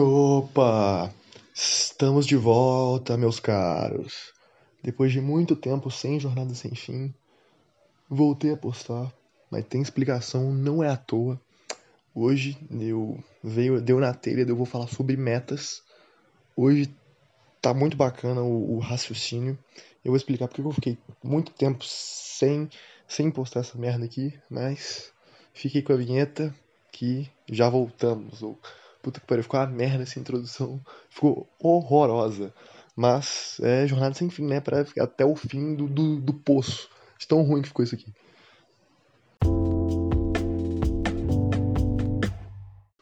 Opa! Estamos de volta, meus caros. Depois de muito tempo sem jornada sem fim, voltei a postar, mas tem explicação, não é à toa. Hoje eu veio, deu na telha, eu vou falar sobre metas. Hoje tá muito bacana o, o raciocínio. Eu vou explicar porque eu fiquei muito tempo sem sem postar essa merda aqui, mas fiquei com a vinheta que já voltamos. Puta que pariu, ficou uma merda essa introdução. Ficou horrorosa. Mas é jornada sem fim, né? Pra ficar até o fim do, do, do poço. De tão ruim que ficou isso aqui.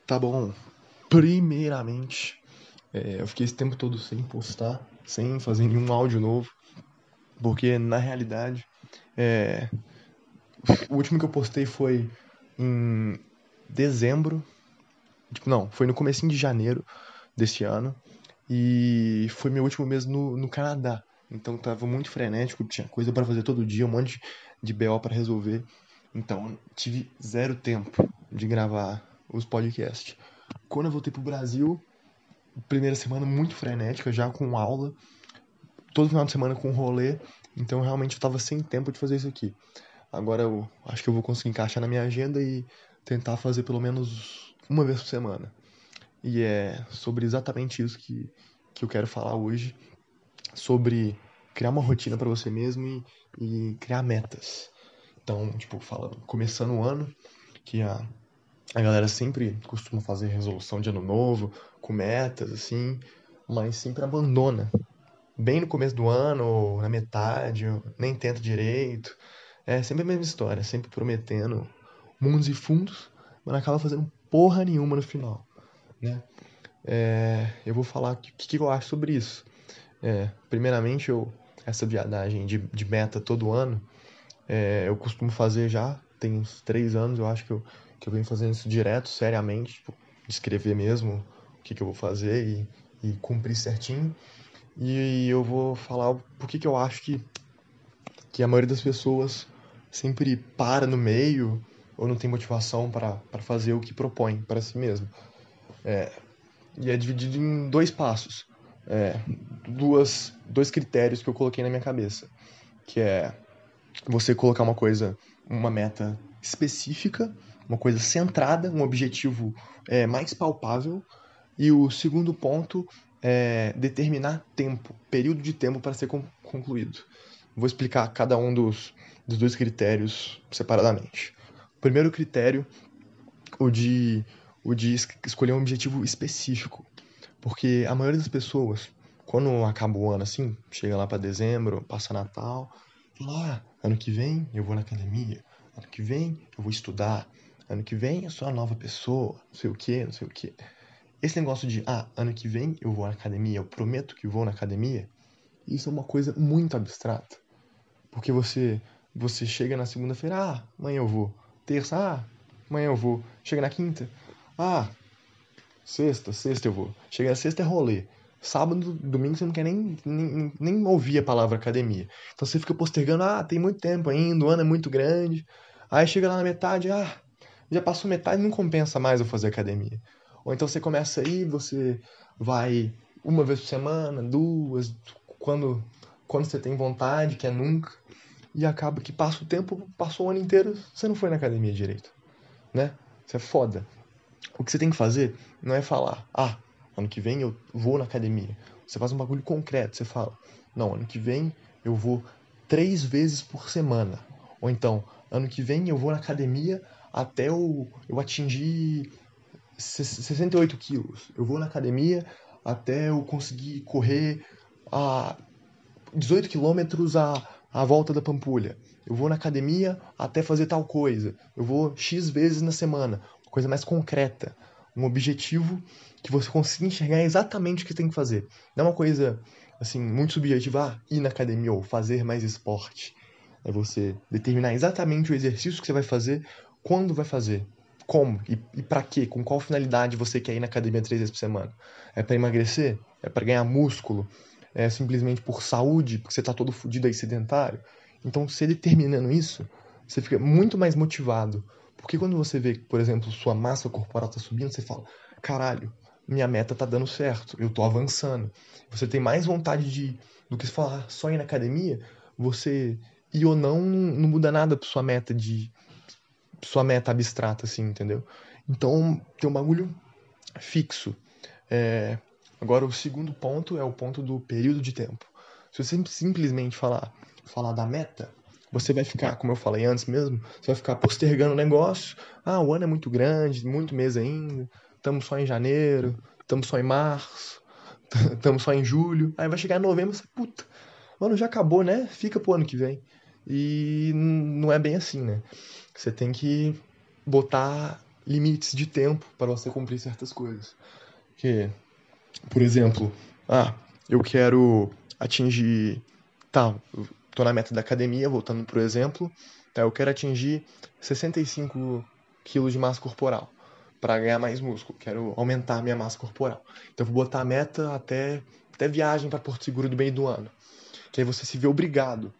Tá bom. Primeiramente, é, eu fiquei esse tempo todo sem postar, sem fazer nenhum áudio novo. Porque na realidade, é, o último que eu postei foi em dezembro Tipo, não, foi no comecinho de janeiro deste ano. E foi meu último mês no, no Canadá. Então tava muito frenético, tinha coisa para fazer todo dia, um monte de BO para resolver. Então tive zero tempo de gravar os podcasts. Quando eu voltei pro Brasil, primeira semana muito frenética, já com aula, todo final de semana com rolê, então realmente eu tava sem tempo de fazer isso aqui. Agora eu acho que eu vou conseguir encaixar na minha agenda e tentar fazer pelo menos uma vez por semana. E é sobre exatamente isso que, que eu quero falar hoje, sobre criar uma rotina para você mesmo e, e, criar metas. Então, tipo, falando, começando o ano, que a, a galera sempre costuma fazer resolução de ano novo, com metas, assim, mas sempre abandona. Bem no começo do ano, ou na metade, ou nem tenta direito. É sempre a mesma história, sempre prometendo mundos e fundos, mas acaba fazendo porra nenhuma no final, né? É, eu vou falar o que, que, eu acho sobre isso. É, primeiramente, eu, essa viadagem de, de meta todo ano, é, eu costumo fazer já, tem uns três anos, eu acho que eu, que eu venho fazendo isso direto, seriamente, tipo, escrever mesmo o que, que eu vou fazer e, e cumprir certinho. E eu vou falar por que, que eu acho que, que a maioria das pessoas sempre para no meio ou não tem motivação para fazer o que propõe para si mesmo. É, e é dividido em dois passos, é, duas, dois critérios que eu coloquei na minha cabeça, que é você colocar uma coisa, uma meta específica, uma coisa centrada, um objetivo é, mais palpável, e o segundo ponto é determinar tempo, período de tempo para ser concluído. Vou explicar cada um dos, dos dois critérios separadamente. Primeiro critério, o de, o de escolher um objetivo específico. Porque a maioria das pessoas, quando acaba o ano assim, chega lá para dezembro, passa Natal, fala, ah, ano que vem eu vou na academia, ano que vem eu vou estudar, ano que vem eu sou a nova pessoa, não sei o que, não sei o que. Esse negócio de, ah, ano que vem eu vou na academia, eu prometo que vou na academia, isso é uma coisa muito abstrata. Porque você, você chega na segunda-feira, ah, amanhã eu vou. Terça, ah, amanhã eu vou. Chega na quinta, ah, sexta, sexta eu vou. Chega na sexta é rolê. Sábado, domingo você não quer nem, nem, nem ouvir a palavra academia. Então você fica postergando, ah, tem muito tempo ainda, o ano é muito grande. Aí chega lá na metade, ah, já passou metade, não compensa mais eu fazer academia. Ou então você começa aí, você vai uma vez por semana, duas, quando, quando você tem vontade, que é nunca e acaba que passa o tempo, passou o ano inteiro, você não foi na academia direito, né? Isso é foda. O que você tem que fazer não é falar, ah, ano que vem eu vou na academia. Você faz um bagulho concreto, você fala, não, ano que vem eu vou três vezes por semana. Ou então, ano que vem eu vou na academia até eu, eu atingir 68 quilos. Eu vou na academia até eu conseguir correr a 18 quilômetros a a volta da Pampulha. Eu vou na academia até fazer tal coisa. Eu vou X vezes na semana. Uma coisa mais concreta. Um objetivo que você consiga enxergar exatamente o que tem que fazer. Não é uma coisa, assim, muito subjetiva. Ah, ir na academia ou fazer mais esporte. É você determinar exatamente o exercício que você vai fazer, quando vai fazer, como e, e para quê, com qual finalidade você quer ir na academia três vezes por semana. É para emagrecer? É para ganhar músculo? É, simplesmente por saúde, porque você está todo fodido aí sedentário. Então, você determinando isso, você fica muito mais motivado. Porque quando você vê, por exemplo, sua massa corporal está subindo, você fala: caralho, minha meta tá dando certo, eu tô avançando. Você tem mais vontade de do que falar só ir na academia, você ir ou não não muda nada pra sua meta de sua meta abstrata assim, entendeu? Então, tem um bagulho fixo. É, agora o segundo ponto é o ponto do período de tempo. Se você simplesmente falar falar da meta, você vai ficar, como eu falei antes mesmo, você vai ficar postergando o negócio. Ah, o ano é muito grande, muito mês ainda. Estamos só em janeiro, estamos só em março, estamos só em julho. Aí vai chegar em novembro e você, puta, o ano já acabou, né? Fica pro ano que vem. E não é bem assim, né? Você tem que botar limites de tempo para você cumprir certas coisas. Que, por exemplo, ah, eu quero atingir, tá, tô na meta da academia, voltando pro exemplo, tá, eu quero atingir 65 quilos de massa corporal para ganhar mais músculo, quero aumentar minha massa corporal. Então vou botar a meta até até viagem para Porto Seguro do meio do ano. Que aí você se vê obrigado,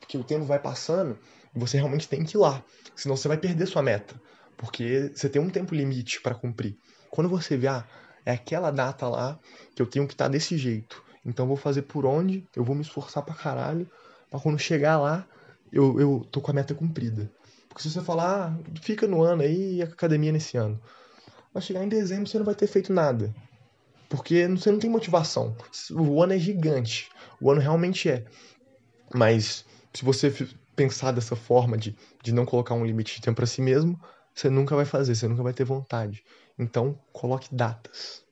porque o tempo vai passando e você realmente tem que ir lá, senão você vai perder sua meta, porque você tem um tempo limite para cumprir. Quando você vê, ah, é aquela data lá que eu tenho que estar tá desse jeito, então vou fazer por onde, eu vou me esforçar pra caralho Pra quando chegar lá, eu, eu tô com a meta cumprida. Porque se você falar, ah, fica no ano aí e academia nesse ano. Vai chegar em dezembro você não vai ter feito nada. Porque você não tem motivação. O ano é gigante. O ano realmente é. Mas se você pensar dessa forma de, de não colocar um limite de tempo para si mesmo, você nunca vai fazer, você nunca vai ter vontade. Então, coloque datas.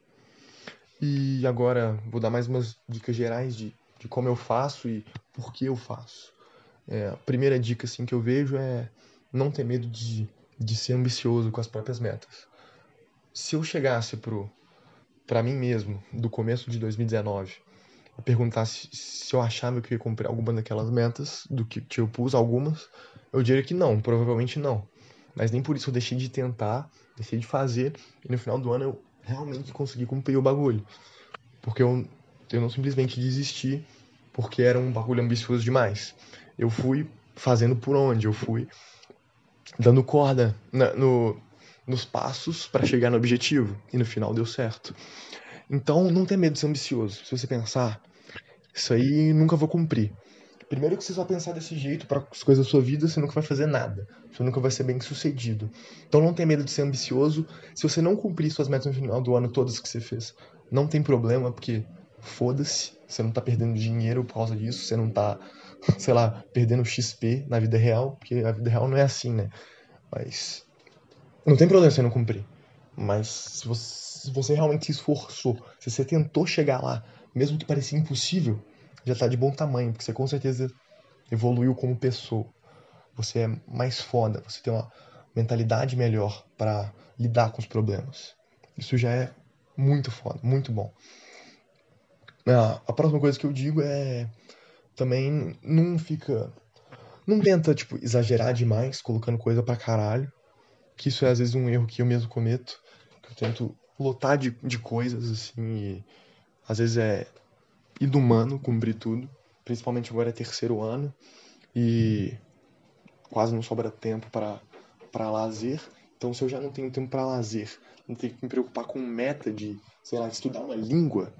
E agora vou dar mais umas dicas gerais de de como eu faço e por que eu faço. É, a primeira dica assim, que eu vejo é não ter medo de, de ser ambicioso com as próprias metas. Se eu chegasse para mim mesmo, do começo de 2019, e perguntasse se eu achava que eu ia cumprir alguma daquelas metas, do que, que eu pus algumas, eu diria que não, provavelmente não. Mas nem por isso eu deixei de tentar, deixei de fazer, e no final do ano eu realmente consegui cumprir o bagulho. Porque eu eu não simplesmente desisti porque era um bagulho ambicioso demais. Eu fui fazendo por onde, eu fui dando corda na, no, nos passos para chegar no objetivo e no final deu certo. Então não tem medo de ser ambicioso. Se você pensar, isso aí nunca vou cumprir. Primeiro que você só pensar desse jeito para as coisas da sua vida, você nunca vai fazer nada. Você nunca vai ser bem sucedido. Então não tem medo de ser ambicioso. Se você não cumprir suas metas no final do ano, todas que você fez, não tem problema, porque foda-se, você não tá perdendo dinheiro por causa disso, você não tá, sei lá, perdendo XP na vida real, porque a vida real não é assim, né? Mas não tem problema você não cumprir. Mas se você, se você realmente se esforçou, se você tentou chegar lá, mesmo que parecia impossível, já tá de bom tamanho, porque você com certeza evoluiu como pessoa. Você é mais foda, você tem uma mentalidade melhor para lidar com os problemas. Isso já é muito foda, muito bom. Ah, a próxima coisa que eu digo é também não fica. Não tenta, tipo, exagerar demais, colocando coisa pra caralho. Que isso é às vezes um erro que eu mesmo cometo. Que eu tento lotar de, de coisas, assim, e às vezes é inumano cumprir tudo. Principalmente agora é terceiro ano. E quase não sobra tempo para para lazer. Então, se eu já não tenho tempo para lazer, não tenho que me preocupar com meta de, sei lá, estudar uma língua,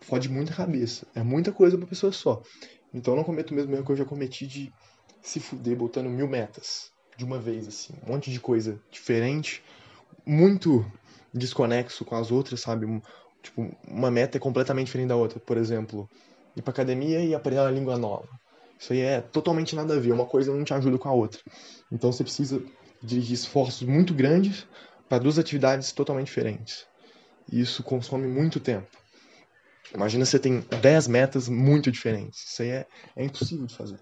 fode muita cabeça. É muita coisa pra pessoa só. Então eu não cometo o mesmo erro que eu já cometi de se fuder botando mil metas de uma vez, assim. Um monte de coisa diferente, muito desconexo com as outras, sabe? Tipo, uma meta é completamente diferente da outra. Por exemplo, ir pra academia e aprender uma língua nova. Isso aí é totalmente nada a ver. Uma coisa não te ajuda com a outra. Então você precisa dirigir esforços muito grandes para duas atividades totalmente diferentes. E isso consome muito tempo. Imagina você tem 10 metas muito diferentes. Isso aí é, é impossível de fazer.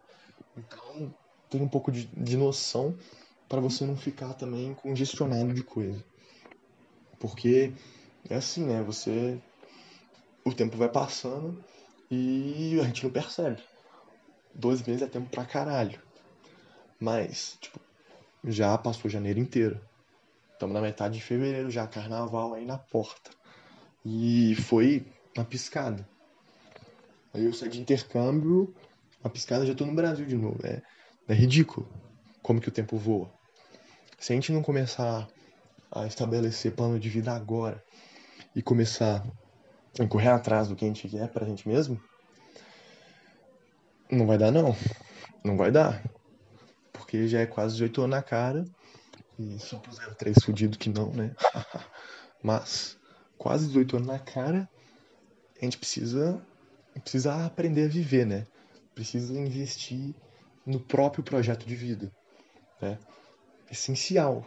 Então, tem um pouco de, de noção para você não ficar também congestionado de coisa. Porque é assim, né? Você. O tempo vai passando e a gente não percebe. Dois meses é tempo pra caralho. Mas, tipo, já passou janeiro inteiro. Estamos na metade de fevereiro já, carnaval aí na porta. E foi uma piscada. Aí eu saí de intercâmbio, uma piscada já tô no Brasil de novo. É, é ridículo como que o tempo voa. Se a gente não começar a estabelecer plano de vida agora e começar a correr atrás do que a gente quer pra gente mesmo, não vai dar não. Não vai dar. Porque já é quase 18 anos na cara. E só pro 03 fudido que não, né? Mas quase 18 anos na cara, a gente precisa precisa aprender a viver, né? Precisa investir no próprio projeto de vida, né? Essencial,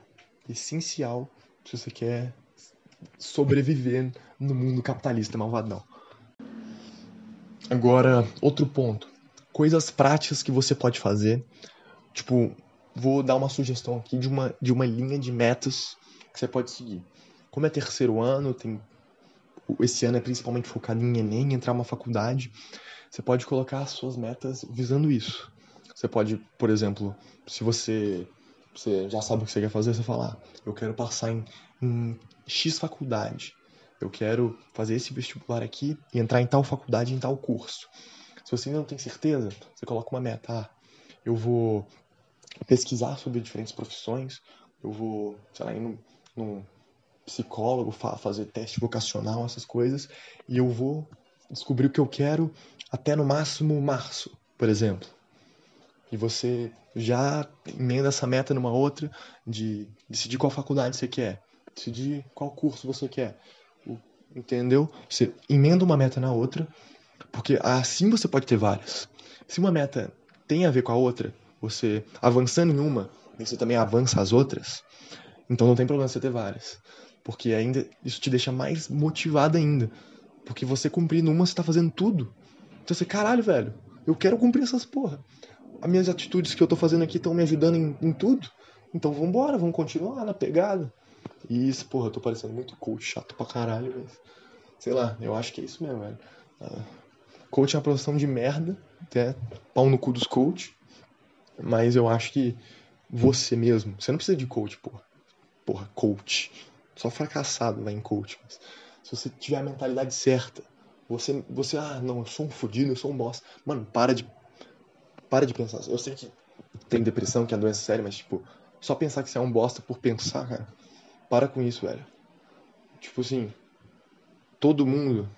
essencial se você quer sobreviver no mundo capitalista malvadão. Agora, outro ponto. Coisas práticas que você pode fazer. Tipo, vou dar uma sugestão aqui de uma, de uma linha de metas que você pode seguir. Como é terceiro ano, tem esse ano é principalmente focado em Enem, entrar uma faculdade, você pode colocar as suas metas visando isso. Você pode, por exemplo, se você, você já sabe o que você quer fazer, você fala, ah, eu quero passar em, em X faculdade, eu quero fazer esse vestibular aqui e entrar em tal faculdade, em tal curso. Se você ainda não tem certeza, você coloca uma meta, ah, eu vou pesquisar sobre diferentes profissões, eu vou, sei lá, ir num, num psicólogo, fazer teste vocacional, essas coisas, e eu vou descobrir o que eu quero até no máximo março, por exemplo. E você já emenda essa meta numa outra de decidir qual faculdade você quer, decidir qual curso você quer. Entendeu? Você emenda uma meta na outra, porque assim você pode ter várias. Se uma meta tem a ver com a outra, você avançando em uma, você também avança as outras, então não tem problema você ter várias. Porque ainda isso te deixa mais motivado ainda. Porque você cumprindo uma, você tá fazendo tudo. Então você, caralho, velho, eu quero cumprir essas porra. As minhas atitudes que eu tô fazendo aqui estão me ajudando em, em, tudo. Então vambora, vamos continuar na pegada. E isso, porra, eu tô parecendo muito coach, chato pra caralho, mas. Sei lá, eu acho que é isso mesmo, velho. Uh, coach é uma profissão de merda, até pau no cu dos coach. Mas eu acho que você mesmo, você não precisa de coach, porra. Porra, coach. Só fracassado vai em coach. Mas se você tiver a mentalidade certa, você, você, ah, não, eu sou um fodido, eu sou um bosta. Mano, para de. Para de pensar. Eu sei que tem depressão, que é doença séria, mas, tipo, só pensar que você é um bosta por pensar, cara. Para com isso, velho. Tipo assim, todo mundo,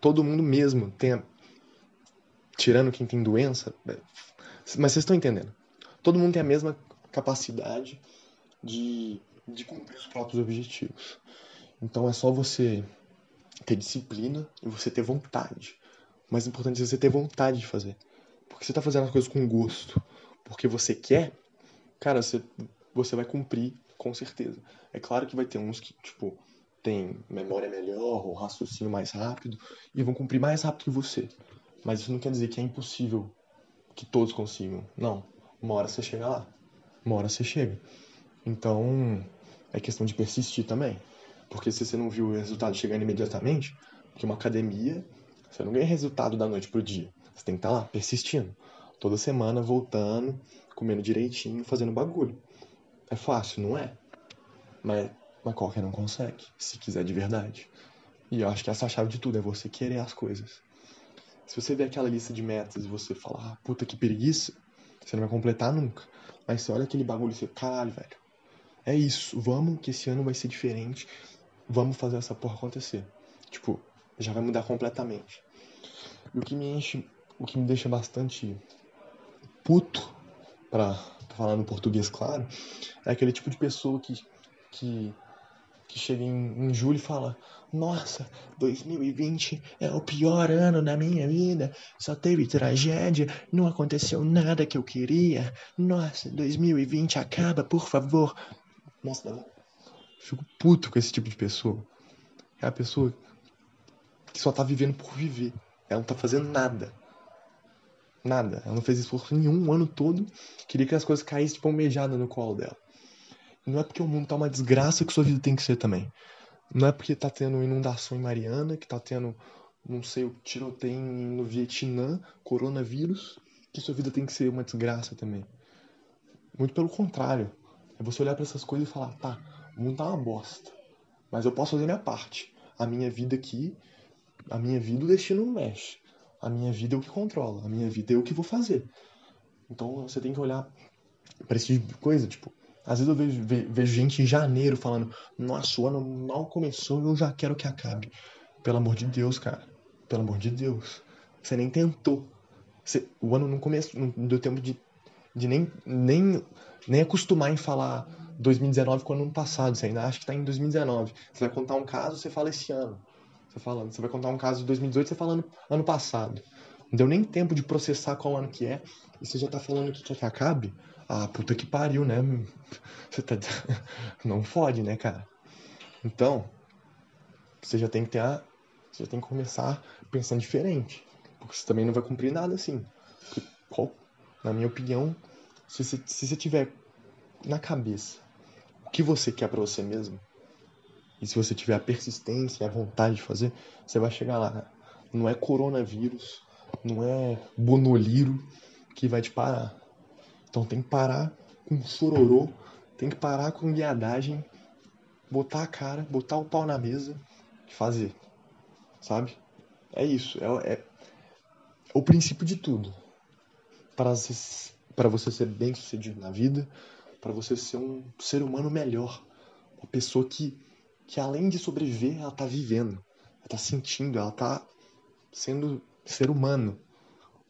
todo mundo mesmo tem. Tirando quem tem doença, mas vocês estão entendendo. Todo mundo tem a mesma capacidade de de cumprir os próprios objetivos. Então é só você ter disciplina e você ter vontade. O mais importante é você ter vontade de fazer. Porque você está fazendo as coisas com gosto, porque você quer, cara, você, você vai cumprir com certeza. É claro que vai ter uns que, tipo, tem memória melhor ou raciocínio mais rápido e vão cumprir mais rápido que você. Mas isso não quer dizer que é impossível que todos consigam. Não. Uma hora você chega lá. Uma hora você chega. Então, é questão de persistir também. Porque se você não viu o resultado chegando imediatamente, porque uma academia, você não ganha resultado da noite pro dia. Você tem que estar tá lá, persistindo. Toda semana, voltando, comendo direitinho, fazendo bagulho. É fácil, não é? Mas, mas qualquer não consegue, se quiser de verdade. E eu acho que essa chave de tudo, é você querer as coisas. Se você vê aquela lista de metas e você fala, ah, puta que preguiça, você não vai completar nunca. Mas você olha aquele bagulho e você, caralho, velho, é isso, vamos que esse ano vai ser diferente, vamos fazer essa porra acontecer. Tipo, já vai mudar completamente. E o que me enche, o que me deixa bastante puto, pra falar no português claro, é aquele tipo de pessoa que, que, que chega em, em julho e fala: Nossa, 2020 é o pior ano da minha vida, só teve tragédia, não aconteceu nada que eu queria. Nossa, 2020 acaba, por favor. Nossa, fico puto com esse tipo de pessoa. É a pessoa que só tá vivendo por viver. Ela não tá fazendo nada. Nada. Ela não fez esforço nenhum o ano todo. Queria que as coisas caíssem tipo almejada no colo dela. Não é porque o mundo tá uma desgraça que sua vida tem que ser também. Não é porque tá tendo inundação em Mariana, que tá tendo, não sei, o tiroteio no Vietnã, coronavírus, que sua vida tem que ser uma desgraça também. Muito pelo contrário. É você olhar para essas coisas e falar, tá, o mundo tá uma bosta. Mas eu posso fazer minha parte. A minha vida aqui, a minha vida o destino não mexe. A minha vida é o que controla. A minha vida é o que vou fazer. Então você tem que olhar para esse tipo de coisa, tipo, Às vezes eu vejo, vejo gente em janeiro falando, nossa, o ano mal começou e eu já quero que acabe. Pelo amor de Deus, cara. Pelo amor de Deus. Você nem tentou. Você, o ano não começou, não deu tempo de, de nem, nem, nem acostumar em falar 2019 com o ano passado. Você ainda acha que tá em 2019. Você vai contar um caso, você fala esse ano. Você, falando. você vai contar um caso de 2018, você fala ano, ano passado. Não deu nem tempo de processar qual ano que é. E você já tá falando que quer que acabe? Ah, puta que pariu, né? Você tá. Não fode, né, cara? Então, você já tem que ter a. Você já tem que começar pensando diferente. Porque você também não vai cumprir nada assim. Porque, na minha opinião, se você, se você tiver na cabeça o que você quer para você mesmo, e se você tiver a persistência e a vontade de fazer, você vai chegar lá. Não é coronavírus, não é bonoliro que vai te parar. Então tem que parar com chororô, tem que parar com viadagem, botar a cara, botar o pau na mesa e fazer. Sabe? É isso. É, é, o princípio de tudo. Para você, para você ser bem sucedido na vida, para você ser um ser humano melhor. Uma pessoa que, que além de sobreviver, ela tá vivendo. Ela tá sentindo, ela tá sendo ser humano.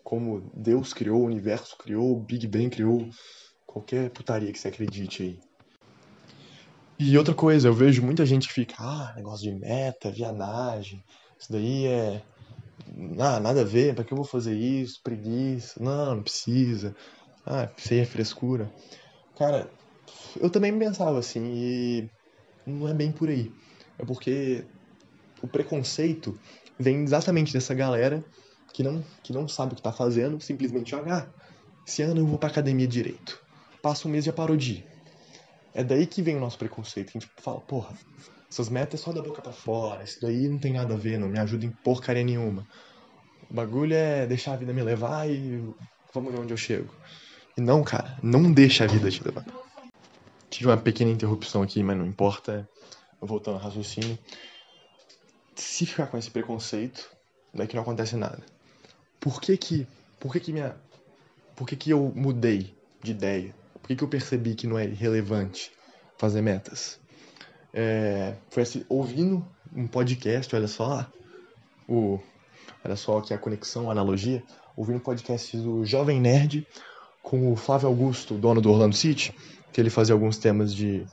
Como Deus criou, o universo criou, o Big Bang criou, qualquer putaria que você acredite aí. E outra coisa, eu vejo muita gente que fica, ah, negócio de meta, vianagem, isso daí é. Ah, nada a ver, pra que eu vou fazer isso? Preguiça. Não, não precisa. Ah, isso aí é frescura. Cara, eu também pensava assim, e não é bem por aí. É porque o preconceito vem exatamente dessa galera que não, que não sabe o que tá fazendo, simplesmente jogar. Ah, esse ano eu vou pra academia direito. Passa um mês e já parou de ir. É daí que vem o nosso preconceito, a gente porra, porra, essas metas é só da boca para fora, isso daí não tem nada a ver, não me ajuda em porcaria nenhuma. O bagulho é deixar a vida me levar e vamos ver onde eu chego. E não, cara, não deixa a vida te levar. Tive uma pequena interrupção aqui, mas não importa. Voltando ao raciocínio. Se ficar com esse preconceito, daqui não acontece nada. Por que que, por que que minha, por que que eu mudei de ideia? Por que que eu percebi que não é relevante fazer metas? É, foi assim, ouvindo um podcast, olha só, o, olha só aqui a conexão, a analogia, ouvindo um podcast do Jovem Nerd com o Flávio Augusto, dono do Orlando City, que ele fazia alguns temas de,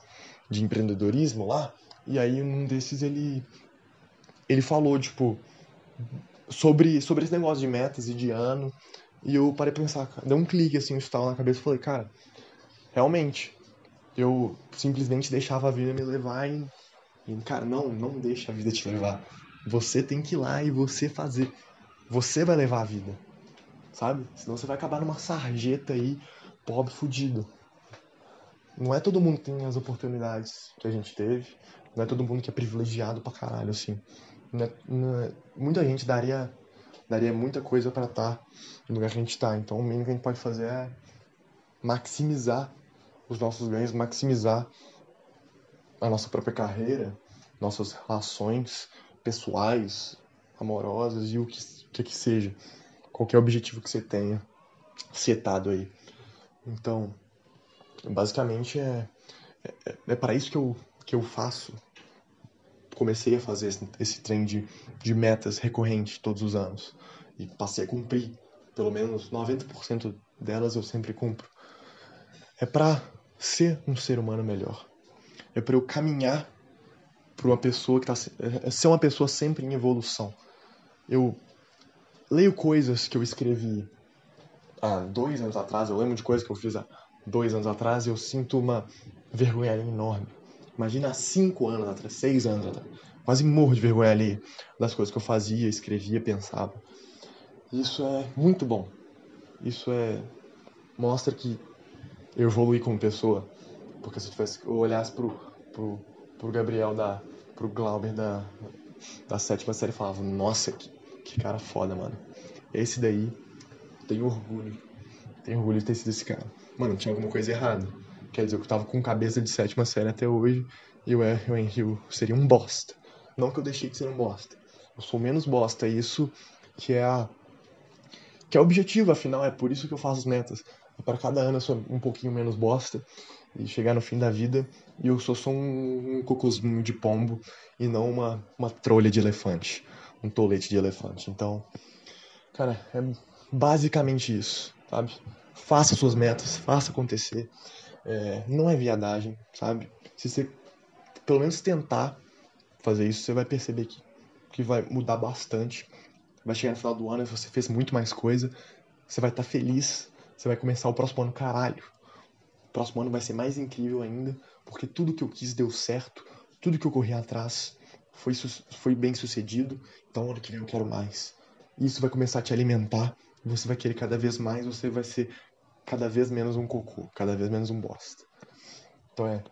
de empreendedorismo lá, e aí um desses ele ele falou, tipo, sobre, sobre esse negócio de metas e de ano, e eu parei pra pensar, deu um clique assim, um estalo na cabeça e falei, cara, realmente, eu simplesmente deixava a vida me levar e, e, cara, não, não deixa a vida te levar. Você tem que ir lá e você fazer. Você vai levar a vida, sabe? Senão você vai acabar numa sarjeta aí, pobre, fudido. Não é todo mundo que tem as oportunidades que a gente teve. Não é todo mundo que é privilegiado pra caralho, assim. Não é, não é, muita gente daria, daria muita coisa para estar tá no lugar que a gente tá. Então o mínimo que a gente pode fazer é maximizar os nossos ganhos, maximizar a nossa própria carreira, nossas relações pessoais, amorosas e o que, que, que seja. Qualquer objetivo que você tenha setado aí. Então, basicamente é, é, é para isso que eu, que eu faço. Comecei a fazer esse, esse trem de, de metas recorrente todos os anos. E passei a cumprir. Pelo menos 90% delas eu sempre cumpro. É para ser um ser humano melhor. É para eu caminhar para uma pessoa que está é, é ser uma pessoa sempre em evolução. Eu leio coisas que eu escrevi há dois anos atrás, eu lembro de coisas que eu fiz há dois anos atrás eu sinto uma vergonha enorme. Imagina cinco anos atrás, seis anos atrás. Quase morro de vergonha ali das coisas que eu fazia, escrevia, pensava. Isso é muito bom. Isso é mostra que eu evoluí como pessoa. Porque se eu, tivesse, eu olhasse pro, pro, pro Gabriel da. pro Glauber da, da sétima série e falava, nossa, que, que cara foda, mano. Esse daí tem orgulho. Tem orgulho de ter sido esse cara. Mano, tinha alguma coisa errada. Quer dizer, eu tava com cabeça de sétima série até hoje e eu, eu, eu seria um bosta. Não que eu deixei de ser um bosta. Eu sou menos bosta. Isso que é a. que é o objetivo, afinal, é por isso que eu faço as metas para cada ano eu sou um pouquinho menos bosta e chegar no fim da vida e eu sou só um, um cocôzinho de pombo e não uma, uma trolha de elefante, um tolete de elefante. Então, cara, é basicamente isso, sabe? Faça suas metas, faça acontecer. É, não é viadagem, sabe? Se você pelo menos tentar fazer isso, você vai perceber que, que vai mudar bastante. Vai chegar no final do ano e você fez muito mais coisa. Você vai estar tá feliz. Você vai começar o próximo ano, caralho. O próximo ano vai ser mais incrível ainda, porque tudo que eu quis deu certo. Tudo que eu corri atrás foi, foi bem sucedido. Então, ano que vem eu quero mais. Isso vai começar a te alimentar. Você vai querer cada vez mais. Você vai ser cada vez menos um cocô, cada vez menos um bosta. Então é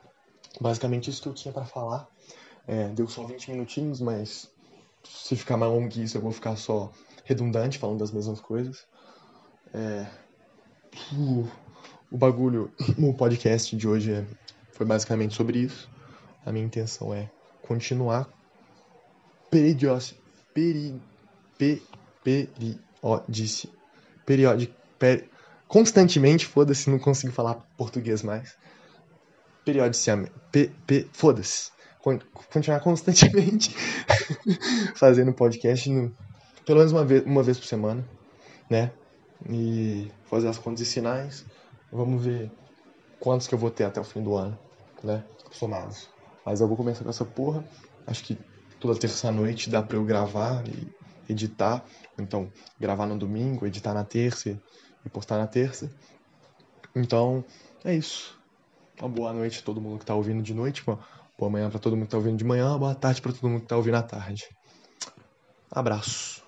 basicamente isso que eu tinha para falar. É, deu só 20 minutinhos, mas se ficar mais longo que isso eu vou ficar só redundante, falando das mesmas coisas. É, o, bagulho, o podcast de hoje é, foi basicamente sobre isso. A minha intenção é continuar periodic, peri, pe, periodici, periodic, per, constantemente, foda-se, não consigo falar português mais. Periodicamente, p, p, foda-se. Continuar constantemente fazendo podcast, no, pelo menos uma vez, uma vez por semana, né? E fazer as contas e sinais. Vamos ver quantos que eu vou ter até o fim do ano, né? Somados. Mas eu vou começar com essa porra. Acho que toda terça-noite dá pra eu gravar e editar. Então, gravar no domingo, editar na terça e postar na terça. Então, é isso. Uma boa noite a todo mundo que tá ouvindo de noite, uma boa manhã para todo mundo que tá ouvindo de manhã, boa tarde para todo mundo que tá ouvindo à tarde. Abraço.